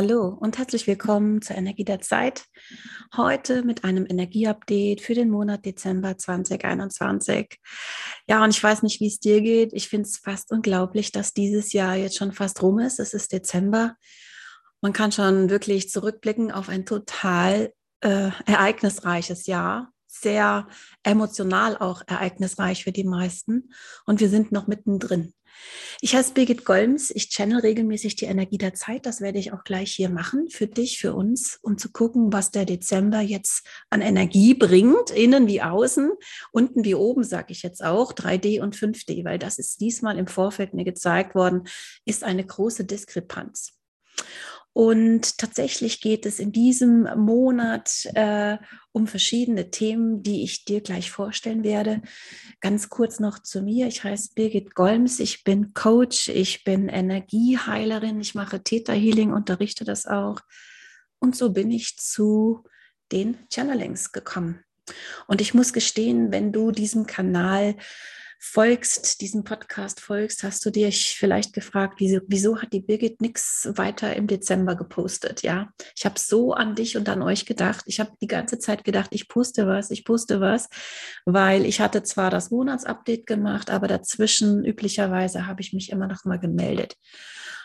Hallo und herzlich willkommen zur Energie der Zeit. Heute mit einem Energieupdate für den Monat Dezember 2021. Ja, und ich weiß nicht, wie es dir geht. Ich finde es fast unglaublich, dass dieses Jahr jetzt schon fast rum ist. Es ist Dezember. Man kann schon wirklich zurückblicken auf ein total äh, ereignisreiches Jahr. Sehr emotional auch ereignisreich für die meisten. Und wir sind noch mittendrin. Ich heiße Birgit Golms. Ich channel regelmäßig die Energie der Zeit. Das werde ich auch gleich hier machen für dich, für uns, um zu gucken, was der Dezember jetzt an Energie bringt, innen wie außen, unten wie oben, sage ich jetzt auch, 3D und 5D, weil das ist diesmal im Vorfeld mir gezeigt worden, ist eine große Diskrepanz. Und tatsächlich geht es in diesem Monat äh, um verschiedene Themen, die ich dir gleich vorstellen werde. Ganz kurz noch zu mir. Ich heiße Birgit Golms. Ich bin Coach. Ich bin Energieheilerin. Ich mache Theta Healing, unterrichte das auch. Und so bin ich zu den Channelings gekommen. Und ich muss gestehen, wenn du diesem Kanal folgst, diesem Podcast folgst, hast du dich vielleicht gefragt, wieso, wieso hat die Birgit nichts weiter im Dezember gepostet? Ja, ich habe so an dich und an euch gedacht. Ich habe die ganze Zeit gedacht, ich poste was, ich poste was, weil ich hatte zwar das Monatsupdate gemacht, aber dazwischen üblicherweise habe ich mich immer noch mal gemeldet.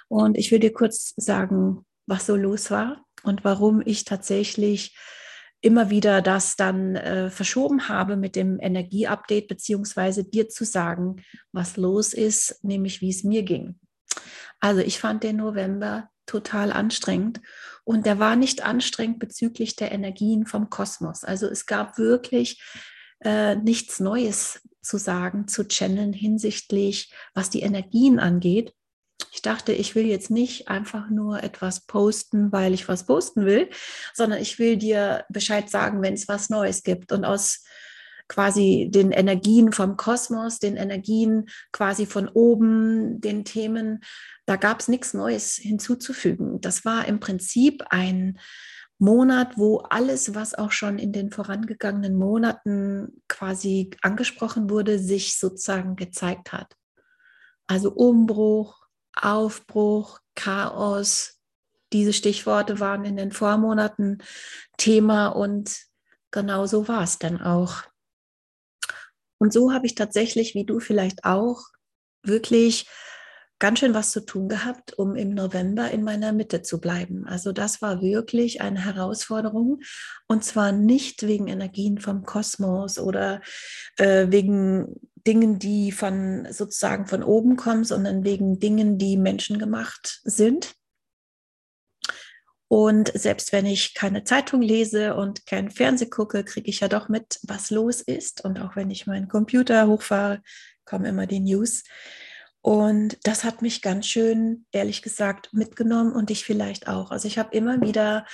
Und ich will dir kurz sagen, was so los war und warum ich tatsächlich immer wieder das dann äh, verschoben habe mit dem Energieupdate, beziehungsweise dir zu sagen, was los ist, nämlich wie es mir ging. Also ich fand den November total anstrengend und der war nicht anstrengend bezüglich der Energien vom Kosmos. Also es gab wirklich äh, nichts Neues zu sagen, zu channeln hinsichtlich, was die Energien angeht. Ich dachte, ich will jetzt nicht einfach nur etwas posten, weil ich was posten will, sondern ich will dir Bescheid sagen, wenn es was Neues gibt. Und aus quasi den Energien vom Kosmos, den Energien quasi von oben, den Themen, da gab es nichts Neues hinzuzufügen. Das war im Prinzip ein Monat, wo alles, was auch schon in den vorangegangenen Monaten quasi angesprochen wurde, sich sozusagen gezeigt hat. Also Umbruch, Aufbruch, Chaos. Diese Stichworte waren in den Vormonaten Thema und genau so war es dann auch. Und so habe ich tatsächlich, wie du vielleicht auch, wirklich ganz schön was zu tun gehabt, um im November in meiner Mitte zu bleiben. Also das war wirklich eine Herausforderung und zwar nicht wegen Energien vom Kosmos oder äh, wegen Dingen, die von sozusagen von oben kommen, sondern wegen Dingen, die menschengemacht sind. Und selbst wenn ich keine Zeitung lese und kein Fernseh gucke, kriege ich ja doch mit, was los ist. Und auch wenn ich meinen Computer hochfahre, kommen immer die News. Und das hat mich ganz schön, ehrlich gesagt, mitgenommen und ich vielleicht auch. Also ich habe immer wieder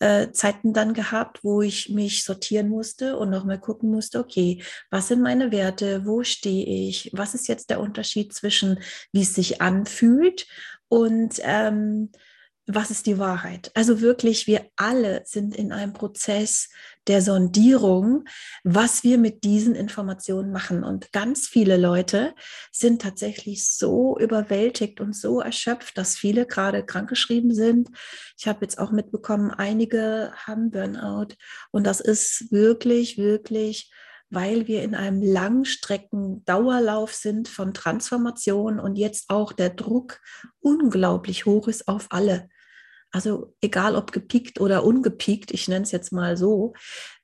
äh, Zeiten dann gehabt, wo ich mich sortieren musste und nochmal gucken musste, okay, was sind meine Werte, wo stehe ich, was ist jetzt der Unterschied zwischen, wie es sich anfühlt und ähm, was ist die Wahrheit? Also wirklich, wir alle sind in einem Prozess der Sondierung, was wir mit diesen Informationen machen. Und ganz viele Leute sind tatsächlich so überwältigt und so erschöpft, dass viele gerade krankgeschrieben sind. Ich habe jetzt auch mitbekommen, einige haben Burnout. Und das ist wirklich, wirklich weil wir in einem Langstrecken-Dauerlauf sind von Transformation und jetzt auch der Druck unglaublich hoch ist auf alle. Also egal ob gepiekt oder ungepiekt, ich nenne es jetzt mal so,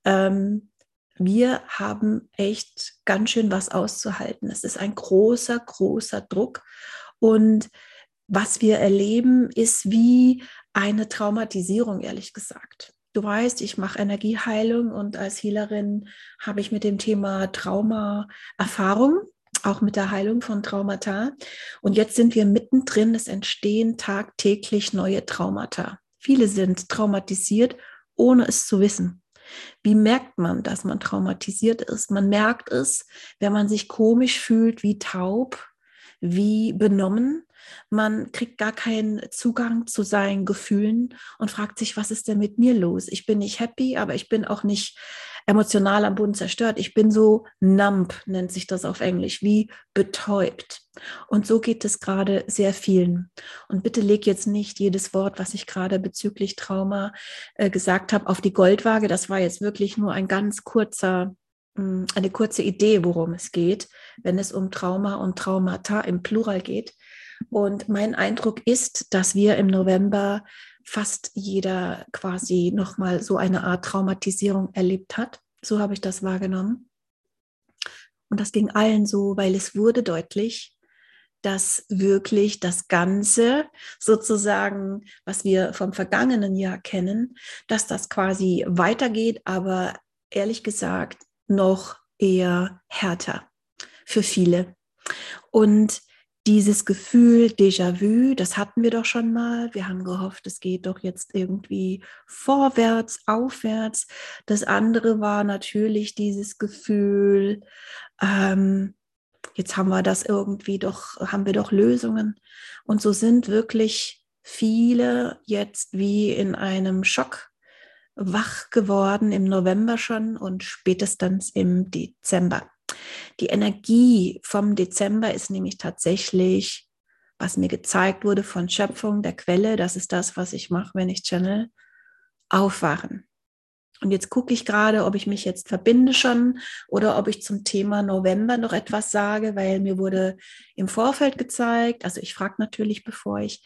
ähm, wir haben echt ganz schön was auszuhalten. Es ist ein großer, großer Druck. Und was wir erleben, ist wie eine Traumatisierung, ehrlich gesagt. Du weißt, ich mache Energieheilung und als Healerin habe ich mit dem Thema Trauma Erfahrung auch mit der Heilung von Traumata. Und jetzt sind wir mittendrin, es entstehen tagtäglich neue Traumata. Viele sind traumatisiert, ohne es zu wissen. Wie merkt man, dass man traumatisiert ist? Man merkt es, wenn man sich komisch fühlt wie taub, wie benommen. Man kriegt gar keinen Zugang zu seinen Gefühlen und fragt sich, was ist denn mit mir los? Ich bin nicht happy, aber ich bin auch nicht emotional am Boden zerstört. Ich bin so numb, nennt sich das auf Englisch, wie betäubt. Und so geht es gerade sehr vielen. Und bitte leg jetzt nicht jedes Wort, was ich gerade bezüglich Trauma äh, gesagt habe, auf die Goldwaage. Das war jetzt wirklich nur ein ganz kurzer hm, eine kurze Idee, worum es geht, wenn es um Trauma und Traumata im Plural geht. Und mein Eindruck ist, dass wir im November fast jeder quasi nochmal so eine Art Traumatisierung erlebt hat. So habe ich das wahrgenommen. Und das ging allen so, weil es wurde deutlich, dass wirklich das Ganze sozusagen, was wir vom vergangenen Jahr kennen, dass das quasi weitergeht, aber ehrlich gesagt noch eher härter für viele. Und dieses Gefühl Déjà-vu, das hatten wir doch schon mal. Wir haben gehofft, es geht doch jetzt irgendwie vorwärts, aufwärts. Das andere war natürlich dieses Gefühl, ähm, jetzt haben wir das irgendwie doch, haben wir doch Lösungen. Und so sind wirklich viele jetzt wie in einem Schock wach geworden im November schon und spätestens im Dezember. Die Energie vom Dezember ist nämlich tatsächlich, was mir gezeigt wurde von Schöpfung der Quelle, das ist das, was ich mache, wenn ich channel, aufwachen. Und jetzt gucke ich gerade, ob ich mich jetzt verbinde schon oder ob ich zum Thema November noch etwas sage, weil mir wurde im Vorfeld gezeigt, also ich frage natürlich, bevor ich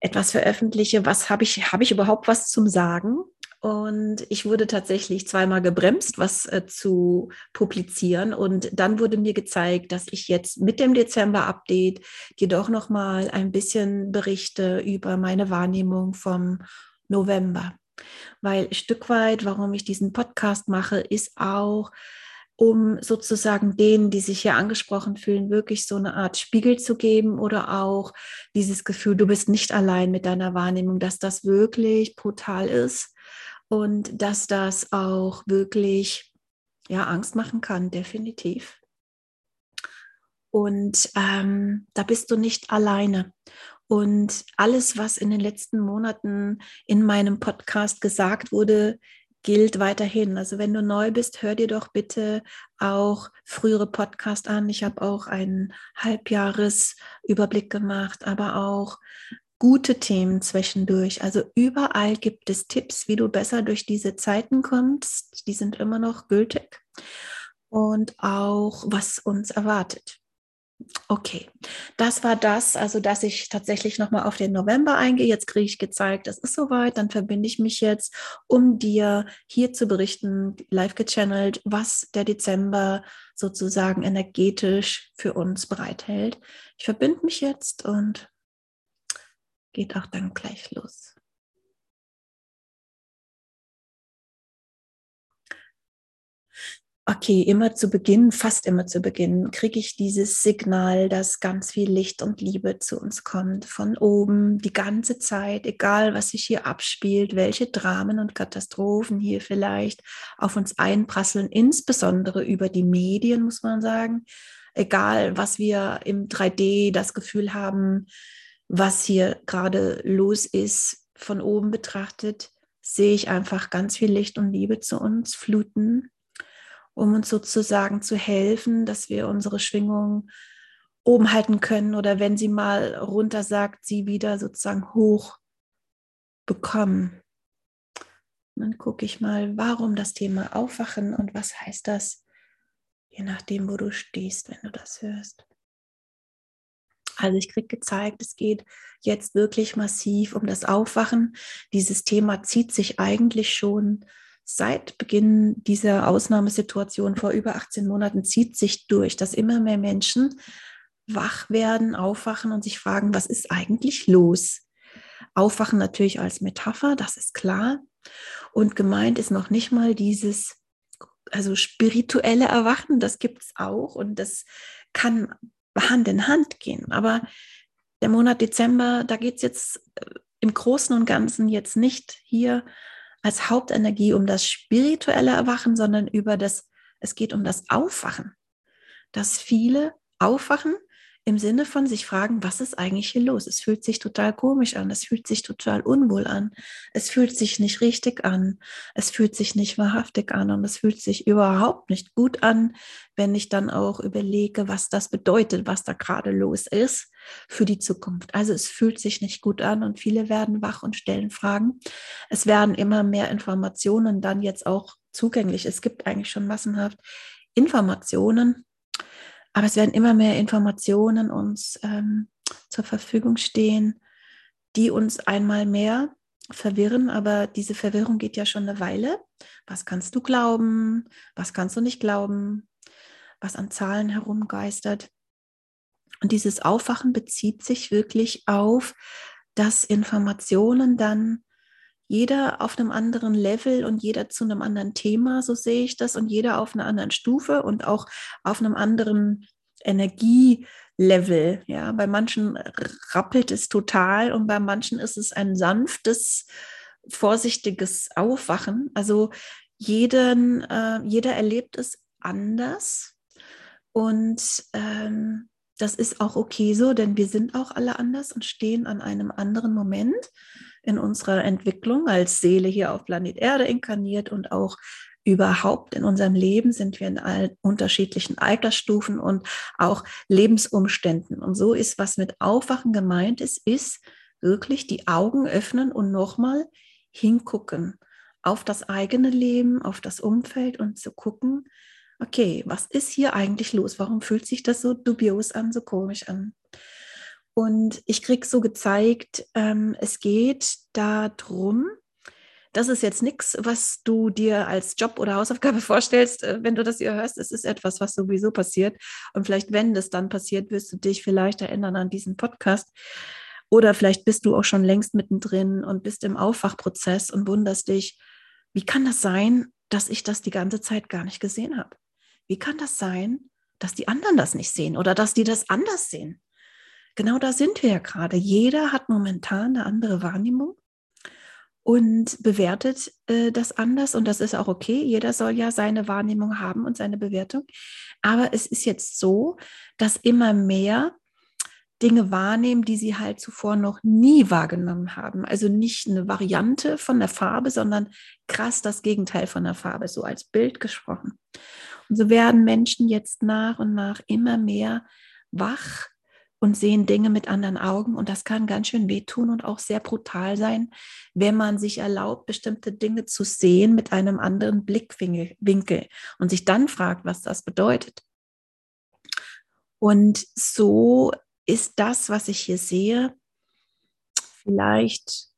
etwas veröffentliche, was habe ich, habe ich überhaupt was zum Sagen? Und ich wurde tatsächlich zweimal gebremst, was äh, zu publizieren. Und dann wurde mir gezeigt, dass ich jetzt mit dem Dezember-Update jedoch noch mal ein bisschen berichte über meine Wahrnehmung vom November. Weil ein Stück weit, warum ich diesen Podcast mache, ist auch, um sozusagen denen, die sich hier angesprochen fühlen, wirklich so eine Art Spiegel zu geben oder auch dieses Gefühl, du bist nicht allein mit deiner Wahrnehmung, dass das wirklich brutal ist und dass das auch wirklich ja, Angst machen kann, definitiv. Und ähm, da bist du nicht alleine. Und alles, was in den letzten Monaten in meinem Podcast gesagt wurde, gilt weiterhin. Also wenn du neu bist, hör dir doch bitte auch frühere Podcast an. Ich habe auch einen Halbjahresüberblick gemacht, aber auch gute Themen zwischendurch. Also überall gibt es Tipps, wie du besser durch diese Zeiten kommst. Die sind immer noch gültig. Und auch, was uns erwartet. Okay, das war das, also dass ich tatsächlich nochmal auf den November eingehe. Jetzt kriege ich gezeigt, es ist soweit, dann verbinde ich mich jetzt, um dir hier zu berichten, live gechannelt, was der Dezember sozusagen energetisch für uns bereithält. Ich verbinde mich jetzt und geht auch dann gleich los. Okay, immer zu Beginn, fast immer zu Beginn, kriege ich dieses Signal, dass ganz viel Licht und Liebe zu uns kommt, von oben, die ganze Zeit, egal was sich hier abspielt, welche Dramen und Katastrophen hier vielleicht auf uns einprasseln, insbesondere über die Medien, muss man sagen. Egal, was wir im 3D das Gefühl haben, was hier gerade los ist, von oben betrachtet, sehe ich einfach ganz viel Licht und Liebe zu uns fluten, um uns sozusagen zu helfen, dass wir unsere Schwingung oben halten können oder wenn sie mal runter sagt, sie wieder sozusagen hoch bekommen. Dann gucke ich mal, warum das Thema Aufwachen und was heißt das, je nachdem, wo du stehst, wenn du das hörst. Also ich kriege gezeigt, es geht jetzt wirklich massiv um das Aufwachen. Dieses Thema zieht sich eigentlich schon seit Beginn dieser Ausnahmesituation vor über 18 Monaten, zieht sich durch, dass immer mehr Menschen wach werden, aufwachen und sich fragen, was ist eigentlich los? Aufwachen natürlich als Metapher, das ist klar. Und gemeint ist noch nicht mal dieses, also spirituelle Erwachen, das gibt es auch und das kann Hand in Hand gehen. Aber der Monat Dezember, da geht es jetzt äh, im Großen und Ganzen jetzt nicht hier als Hauptenergie um das spirituelle Erwachen, sondern über das, es geht um das Aufwachen. Dass viele aufwachen im Sinne von sich fragen, was ist eigentlich hier los? Es fühlt sich total komisch an, es fühlt sich total unwohl an, es fühlt sich nicht richtig an, es fühlt sich nicht wahrhaftig an und es fühlt sich überhaupt nicht gut an, wenn ich dann auch überlege, was das bedeutet, was da gerade los ist für die Zukunft. Also es fühlt sich nicht gut an und viele werden wach und stellen Fragen. Es werden immer mehr Informationen dann jetzt auch zugänglich. Es gibt eigentlich schon massenhaft Informationen aber es werden immer mehr Informationen uns ähm, zur Verfügung stehen, die uns einmal mehr verwirren. Aber diese Verwirrung geht ja schon eine Weile. Was kannst du glauben? Was kannst du nicht glauben? Was an Zahlen herumgeistert. Und dieses Aufwachen bezieht sich wirklich auf, dass Informationen dann jeder auf einem anderen Level und jeder zu einem anderen Thema, so sehe ich das, und jeder auf einer anderen Stufe und auch auf einem anderen Energielevel. Ja, bei manchen rappelt es total und bei manchen ist es ein sanftes, vorsichtiges Aufwachen. Also jeden, äh, jeder erlebt es anders und ähm, das ist auch okay so, denn wir sind auch alle anders und stehen an einem anderen Moment in unserer Entwicklung als Seele hier auf Planet Erde inkarniert und auch überhaupt in unserem Leben sind wir in allen unterschiedlichen Altersstufen und auch Lebensumständen. Und so ist, was mit Aufwachen gemeint ist, ist wirklich die Augen öffnen und nochmal hingucken auf das eigene Leben, auf das Umfeld und zu gucken, okay, was ist hier eigentlich los? Warum fühlt sich das so dubios an, so komisch an? Und ich kriege so gezeigt, ähm, es geht darum, das ist jetzt nichts, was du dir als Job oder Hausaufgabe vorstellst, äh, wenn du das hier hörst. Es ist etwas, was sowieso passiert. Und vielleicht, wenn das dann passiert, wirst du dich vielleicht erinnern an diesen Podcast. Oder vielleicht bist du auch schon längst mittendrin und bist im Aufwachprozess und wunderst dich, wie kann das sein, dass ich das die ganze Zeit gar nicht gesehen habe? Wie kann das sein, dass die anderen das nicht sehen oder dass die das anders sehen? Genau da sind wir ja gerade. Jeder hat momentan eine andere Wahrnehmung und bewertet äh, das anders und das ist auch okay. Jeder soll ja seine Wahrnehmung haben und seine Bewertung. Aber es ist jetzt so, dass immer mehr Dinge wahrnehmen, die sie halt zuvor noch nie wahrgenommen haben. Also nicht eine Variante von der Farbe, sondern krass das Gegenteil von der Farbe, so als Bild gesprochen. Und so werden Menschen jetzt nach und nach immer mehr wach und sehen Dinge mit anderen Augen. Und das kann ganz schön wehtun und auch sehr brutal sein, wenn man sich erlaubt, bestimmte Dinge zu sehen mit einem anderen Blickwinkel und sich dann fragt, was das bedeutet. Und so ist das, was ich hier sehe, vielleicht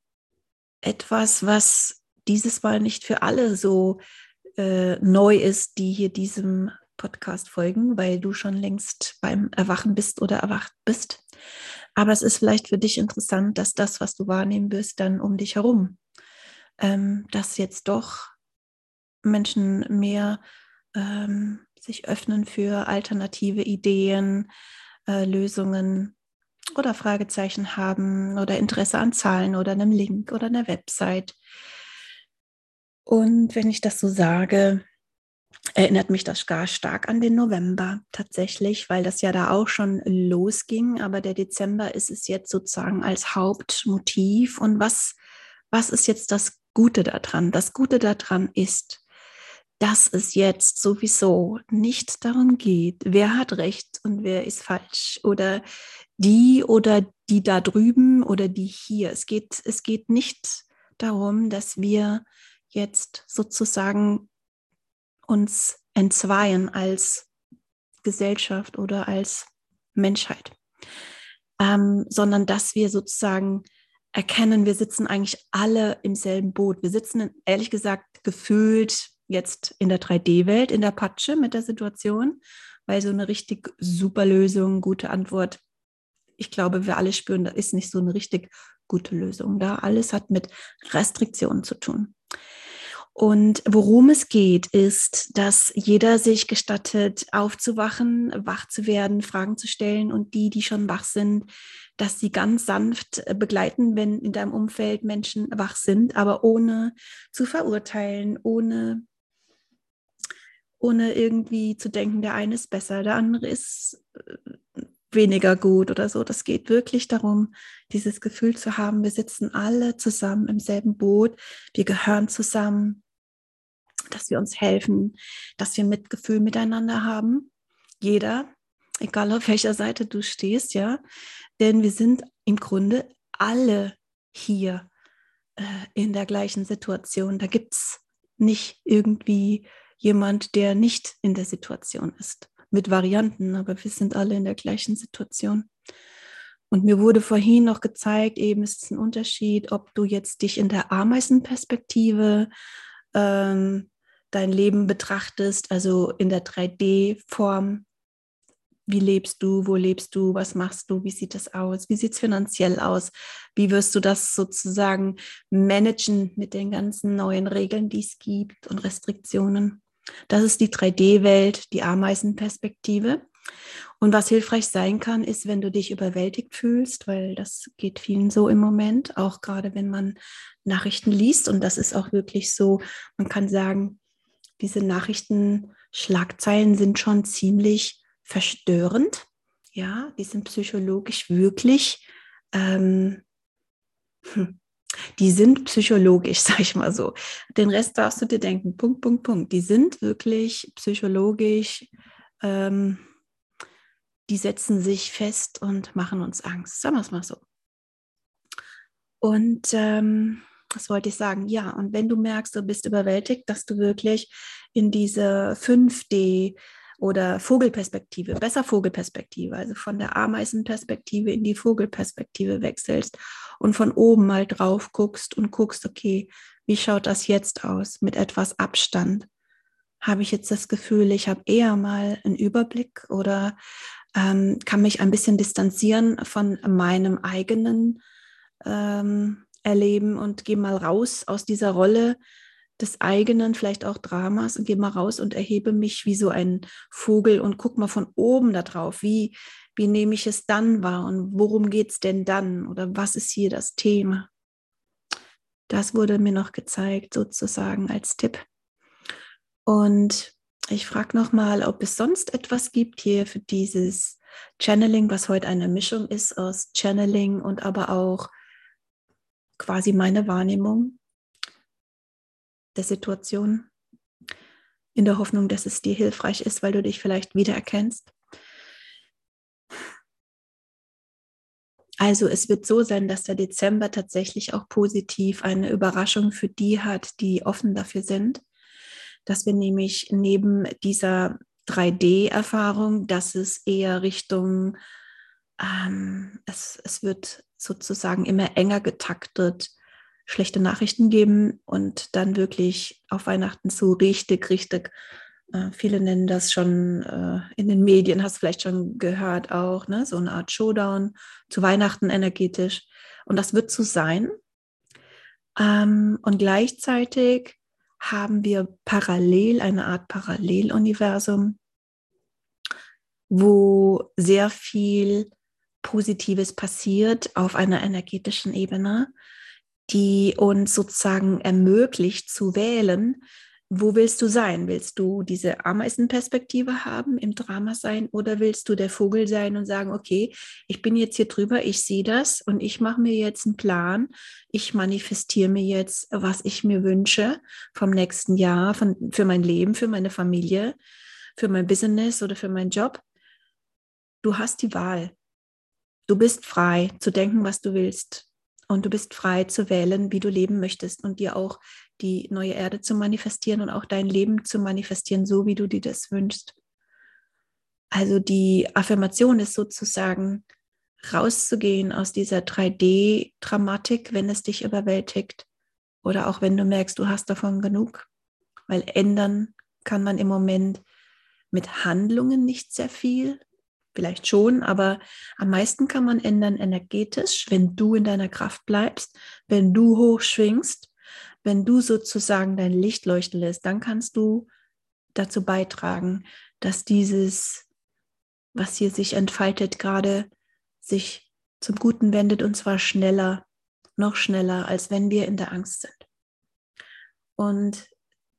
etwas, was dieses Mal nicht für alle so äh, neu ist, die hier diesem Podcast folgen, weil du schon längst beim Erwachen bist oder erwacht bist. Aber es ist vielleicht für dich interessant, dass das, was du wahrnehmen wirst, dann um dich herum, ähm, dass jetzt doch Menschen mehr ähm, sich öffnen für alternative Ideen, äh, Lösungen oder Fragezeichen haben oder Interesse an Zahlen oder einem Link oder einer Website. Und wenn ich das so sage, erinnert mich das gar stark an den November tatsächlich, weil das ja da auch schon losging. Aber der Dezember ist es jetzt sozusagen als Hauptmotiv. Und was, was ist jetzt das Gute daran? Das Gute daran ist, dass es jetzt sowieso nicht darum geht, wer hat recht und wer ist falsch oder die oder die da drüben oder die hier. Es geht, es geht nicht darum, dass wir jetzt sozusagen uns entzweien als Gesellschaft oder als Menschheit, ähm, sondern dass wir sozusagen erkennen, wir sitzen eigentlich alle im selben Boot. Wir sitzen ehrlich gesagt gefühlt jetzt in der 3D-Welt, in der Patsche mit der Situation, weil so eine richtig super Lösung, gute Antwort, ich glaube, wir alle spüren, da ist nicht so eine richtig gute Lösung da. Alles hat mit Restriktionen zu tun. Und worum es geht, ist, dass jeder sich gestattet, aufzuwachen, wach zu werden, Fragen zu stellen und die, die schon wach sind, dass sie ganz sanft äh, begleiten, wenn in deinem Umfeld Menschen wach sind, aber ohne zu verurteilen, ohne, ohne irgendwie zu denken, der eine ist besser, der andere ist äh, weniger gut oder so. Das geht wirklich darum, dieses Gefühl zu haben, wir sitzen alle zusammen im selben Boot, wir gehören zusammen, dass wir uns helfen, dass wir Mitgefühl miteinander haben. Jeder, egal auf welcher Seite du stehst, ja. Denn wir sind im Grunde alle hier äh, in der gleichen Situation. Da gibt es nicht irgendwie jemand, der nicht in der Situation ist. Mit Varianten, aber wir sind alle in der gleichen Situation. Und mir wurde vorhin noch gezeigt, eben ist es ein Unterschied, ob du jetzt dich in der Ameisenperspektive ähm, dein Leben betrachtest, also in der 3D-Form. Wie lebst du? Wo lebst du? Was machst du? Wie sieht das aus? Wie sieht es finanziell aus? Wie wirst du das sozusagen managen mit den ganzen neuen Regeln, die es gibt und Restriktionen? Das ist die 3D-Welt, die Ameisenperspektive. Und was hilfreich sein kann, ist, wenn du dich überwältigt fühlst, weil das geht vielen so im Moment, auch gerade wenn man Nachrichten liest. Und das ist auch wirklich so, man kann sagen, diese Nachrichtenschlagzeilen sind schon ziemlich verstörend. Ja, die sind psychologisch wirklich ähm, hm, die sind psychologisch, sag ich mal so. Den Rest darfst du dir denken, Punkt, Punkt, Punkt. Die sind wirklich psychologisch, ähm, die setzen sich fest und machen uns Angst. Sagen wir es mal so. Und ähm, was wollte ich sagen? Ja, und wenn du merkst, du bist überwältigt, dass du wirklich in diese 5D oder Vogelperspektive, besser Vogelperspektive, also von der Ameisenperspektive in die Vogelperspektive wechselst und von oben mal drauf guckst und guckst, okay, wie schaut das jetzt aus mit etwas Abstand? Habe ich jetzt das Gefühl, ich habe eher mal einen Überblick oder ähm, kann mich ein bisschen distanzieren von meinem eigenen ähm, Erleben und gehe mal raus aus dieser Rolle des eigenen, vielleicht auch Dramas und gehe mal raus und erhebe mich wie so ein Vogel und guck mal von oben da drauf, wie, wie nehme ich es dann wahr und worum geht es denn dann oder was ist hier das Thema? Das wurde mir noch gezeigt, sozusagen als Tipp. Und ich frage nochmal, ob es sonst etwas gibt hier für dieses Channeling, was heute eine Mischung ist aus Channeling und aber auch quasi meine Wahrnehmung der Situation, in der Hoffnung, dass es dir hilfreich ist, weil du dich vielleicht wiedererkennst. Also es wird so sein, dass der Dezember tatsächlich auch positiv eine Überraschung für die hat, die offen dafür sind, dass wir nämlich neben dieser 3D-Erfahrung, dass es eher Richtung, ähm, es, es wird sozusagen immer enger getaktet, schlechte Nachrichten geben und dann wirklich auf Weihnachten so richtig, richtig, viele nennen das schon äh, in den Medien, hast du vielleicht schon gehört auch, ne? so eine Art Showdown zu Weihnachten energetisch. Und das wird so sein. Ähm, und gleichzeitig haben wir parallel eine Art Paralleluniversum, wo sehr viel Positives passiert auf einer energetischen Ebene, die uns sozusagen ermöglicht zu wählen, wo willst du sein? Willst du diese Ameisenperspektive haben, im Drama sein oder willst du der Vogel sein und sagen, okay, ich bin jetzt hier drüber, ich sehe das und ich mache mir jetzt einen Plan, ich manifestiere mir jetzt, was ich mir wünsche vom nächsten Jahr, von, für mein Leben, für meine Familie, für mein Business oder für meinen Job. Du hast die Wahl. Du bist frei zu denken, was du willst. Und du bist frei zu wählen, wie du leben möchtest und dir auch die neue Erde zu manifestieren und auch dein Leben zu manifestieren, so wie du dir das wünschst. Also die Affirmation ist sozusagen rauszugehen aus dieser 3D-Dramatik, wenn es dich überwältigt oder auch wenn du merkst, du hast davon genug, weil ändern kann man im Moment mit Handlungen nicht sehr viel, vielleicht schon, aber am meisten kann man ändern energetisch, wenn du in deiner Kraft bleibst, wenn du hoch schwingst, wenn du sozusagen dein Licht leuchten lässt, dann kannst du dazu beitragen, dass dieses, was hier sich entfaltet, gerade sich zum Guten wendet und zwar schneller, noch schneller, als wenn wir in der Angst sind. Und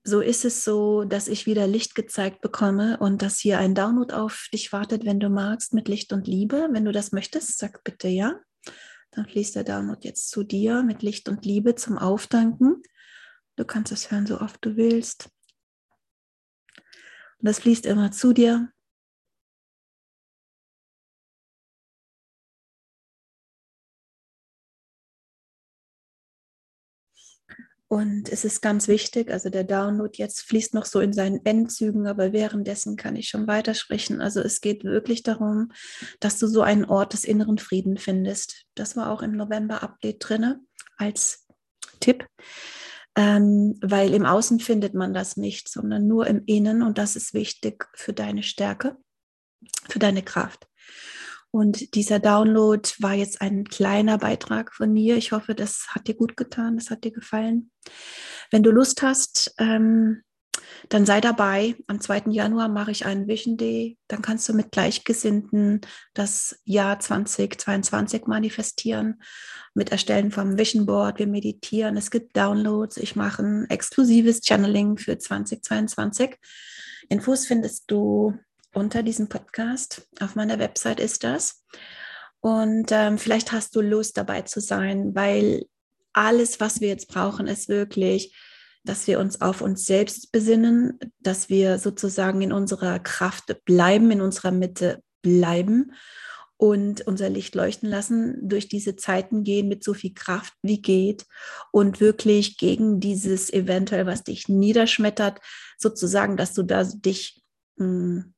so ist es so, dass ich wieder Licht gezeigt bekomme und dass hier ein Download auf dich wartet, wenn du magst, mit Licht und Liebe. Wenn du das möchtest, sag bitte ja. Dann fließt der Download jetzt zu dir mit Licht und Liebe zum Aufdanken. Du kannst es hören, so oft du willst. Und das fließt immer zu dir. Und es ist ganz wichtig, also der Download jetzt fließt noch so in seinen Endzügen, aber währenddessen kann ich schon weitersprechen. Also es geht wirklich darum, dass du so einen Ort des inneren Frieden findest. Das war auch im November-Update drin als Tipp, ähm, weil im Außen findet man das nicht, sondern nur im Innen und das ist wichtig für deine Stärke, für deine Kraft. Und dieser Download war jetzt ein kleiner Beitrag von mir. Ich hoffe, das hat dir gut getan, das hat dir gefallen. Wenn du Lust hast, ähm, dann sei dabei. Am 2. Januar mache ich einen Vision Day. Dann kannst du mit Gleichgesinnten das Jahr 2022 manifestieren. Mit Erstellen vom Vision Board. Wir meditieren. Es gibt Downloads. Ich mache ein exklusives Channeling für 2022. Infos findest du unter diesem Podcast. Auf meiner Website ist das. Und ähm, vielleicht hast du Lust dabei zu sein, weil alles, was wir jetzt brauchen, ist wirklich, dass wir uns auf uns selbst besinnen, dass wir sozusagen in unserer Kraft bleiben, in unserer Mitte bleiben und unser Licht leuchten lassen, durch diese Zeiten gehen mit so viel Kraft wie geht und wirklich gegen dieses eventuell, was dich niederschmettert, sozusagen, dass du da dich mh, hm,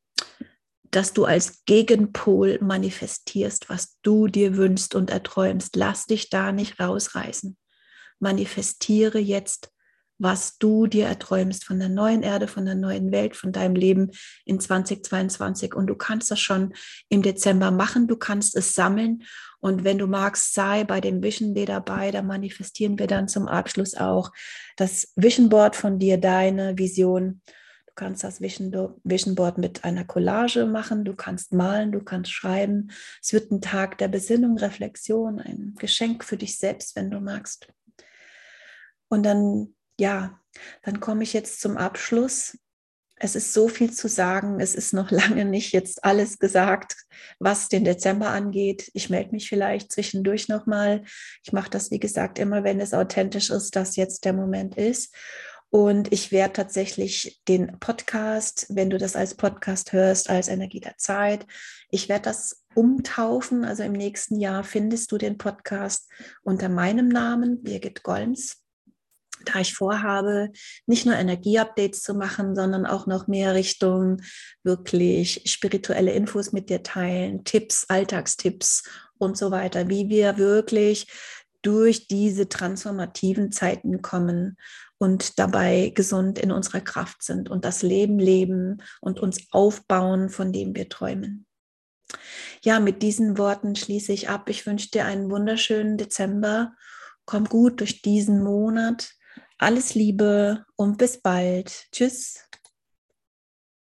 dass du als Gegenpol manifestierst, was du dir wünschst und erträumst. Lass dich da nicht rausreißen. Manifestiere jetzt, was du dir erträumst von der neuen Erde, von der neuen Welt, von deinem Leben in 2022. Und du kannst das schon im Dezember machen, du kannst es sammeln. Und wenn du magst, sei bei dem Vision Day dabei, da manifestieren wir dann zum Abschluss auch das Vision Board von dir, deine Vision Du kannst das Vision Board mit einer Collage machen, du kannst malen, du kannst schreiben. Es wird ein Tag der Besinnung, Reflexion, ein Geschenk für dich selbst, wenn du magst. Und dann, ja, dann komme ich jetzt zum Abschluss. Es ist so viel zu sagen. Es ist noch lange nicht jetzt alles gesagt, was den Dezember angeht. Ich melde mich vielleicht zwischendurch nochmal. Ich mache das, wie gesagt, immer, wenn es authentisch ist, dass jetzt der Moment ist. Und ich werde tatsächlich den Podcast, wenn du das als Podcast hörst, als Energie der Zeit, ich werde das umtaufen. Also im nächsten Jahr findest du den Podcast unter meinem Namen, Birgit Golms. Da ich vorhabe, nicht nur Energieupdates zu machen, sondern auch noch mehr Richtung wirklich spirituelle Infos mit dir teilen, Tipps, Alltagstipps und so weiter, wie wir wirklich durch diese transformativen Zeiten kommen und dabei gesund in unserer Kraft sind und das Leben leben und uns aufbauen, von dem wir träumen. Ja, mit diesen Worten schließe ich ab. Ich wünsche dir einen wunderschönen Dezember. Komm gut durch diesen Monat. Alles Liebe und bis bald. Tschüss.